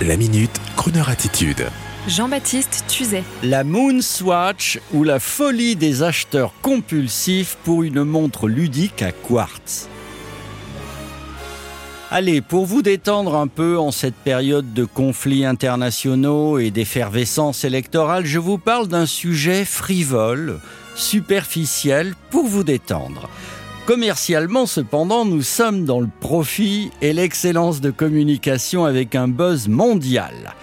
La minute, Kroneur attitude. Jean-Baptiste Tuzet. La Moonswatch ou la folie des acheteurs compulsifs pour une montre ludique à quartz. Allez, pour vous détendre un peu en cette période de conflits internationaux et d'effervescence électorale, je vous parle d'un sujet frivole, superficiel, pour vous détendre. Commercialement, cependant, nous sommes dans le profit et l'excellence de communication avec un buzz mondial.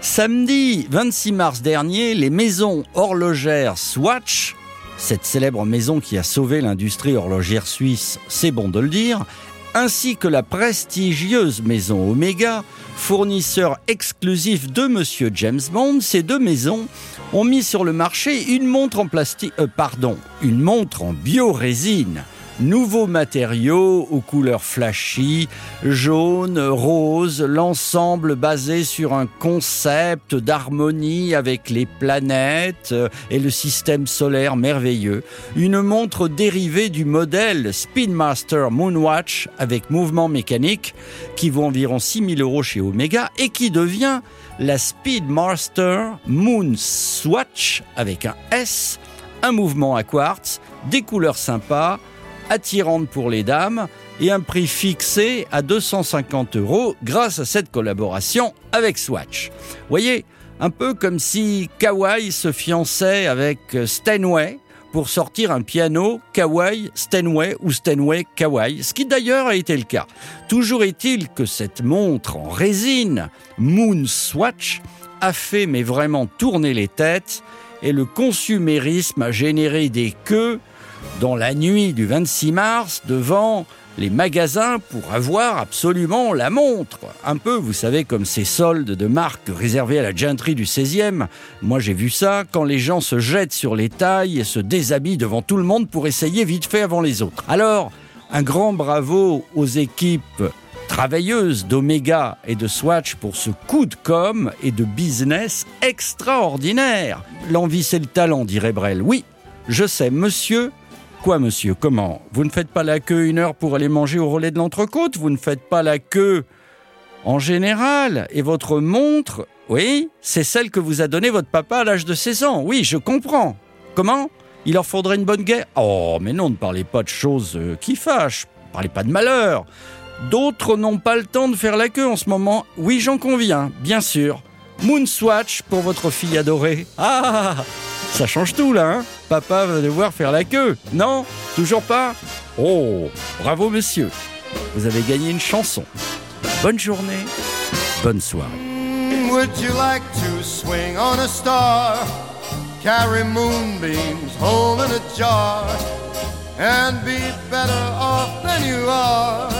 Samedi 26 mars dernier, les maisons horlogères Swatch, cette célèbre maison qui a sauvé l'industrie horlogère suisse, c'est bon de le dire, ainsi que la prestigieuse maison Omega, fournisseur exclusif de Monsieur James Bond, ces deux maisons ont mis sur le marché une montre en plastique, euh, pardon, une montre en biorésine Nouveaux matériaux aux couleurs flashy, jaune, rose, l'ensemble basé sur un concept d'harmonie avec les planètes et le système solaire merveilleux. Une montre dérivée du modèle Speedmaster Moonwatch avec mouvement mécanique qui vaut environ 6000 euros chez Omega et qui devient la Speedmaster Moonswatch avec un S, un mouvement à quartz, des couleurs sympas, attirante pour les dames et un prix fixé à 250 euros grâce à cette collaboration avec Swatch. Voyez, un peu comme si Kawai se fiançait avec Steinway pour sortir un piano Kawai Steinway ou Steinway Kawai, ce qui d'ailleurs a été le cas. Toujours est-il que cette montre en résine, Moon Swatch, a fait mais vraiment tourner les têtes et le consumérisme a généré des queues dans la nuit du 26 mars devant les magasins pour avoir absolument la montre. Un peu, vous savez, comme ces soldes de marque réservés à la gentry du 16e. Moi, j'ai vu ça quand les gens se jettent sur les tailles et se déshabillent devant tout le monde pour essayer vite fait avant les autres. Alors, un grand bravo aux équipes travailleuses d'Omega et de Swatch pour ce coup de com et de business extraordinaire. L'envie, c'est le talent, dirait Brel. Oui, je sais, monsieur Quoi, monsieur? Comment? Vous ne faites pas la queue une heure pour aller manger au relais de l'entrecôte? Vous ne faites pas la queue en général? Et votre montre, oui, c'est celle que vous a donnée votre papa à l'âge de 16 ans. Oui, je comprends. Comment? Il leur faudrait une bonne guerre Oh, mais non, ne parlez pas de choses euh, qui fâchent. Ne parlez pas de malheur. D'autres n'ont pas le temps de faire la queue en ce moment. Oui, j'en conviens, bien sûr. Moonswatch pour votre fille adorée. Ah ça change tout là, hein Papa va devoir faire la queue. Non Toujours pas Oh, bravo monsieur. Vous avez gagné une chanson. Bonne journée, bonne soirée. Would you like to swing on a star? Carry moonbeams home in a jar and be better off than you are?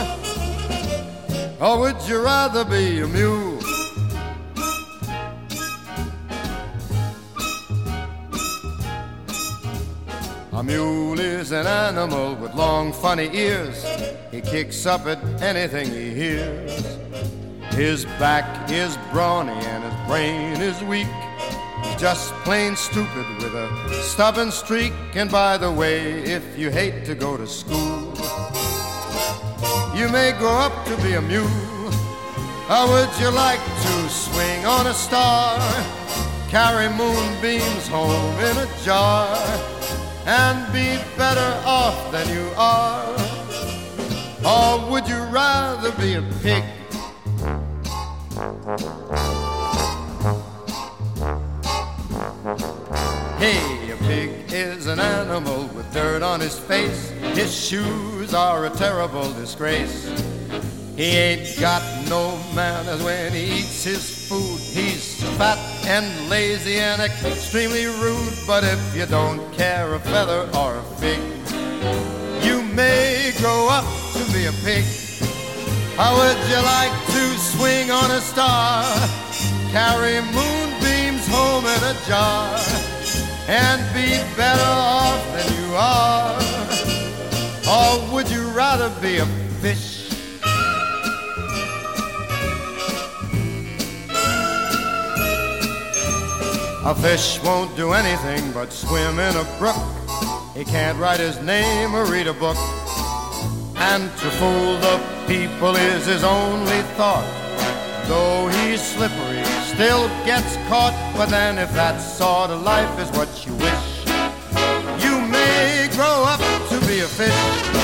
Or would you rather be a mule? Mule is an animal with long, funny ears. He kicks up at anything he hears. His back is brawny and his brain is weak. He's just plain stupid with a stubborn streak. And by the way, if you hate to go to school, you may grow up to be a mule. How would you like to swing on a star? Carry moonbeams home in a jar? And be better off than you are? Or would you rather be a pig? Hey, a pig is an animal with dirt on his face. His shoes are a terrible disgrace. He ain't got no manners when he eats his food. He's fat and lazy and extremely rude. But if you don't care a feather or a fig, you may grow up to be a pig. How would you like to swing on a star? Carry moonbeams home in a jar and be better off than you are? Or would you rather be a fish? A fish won't do anything but swim in a brook. He can't write his name or read a book. And to fool the people is his only thought. Though he's slippery, still gets caught. But then, if that sort of life is what you wish, you may grow up to be a fish.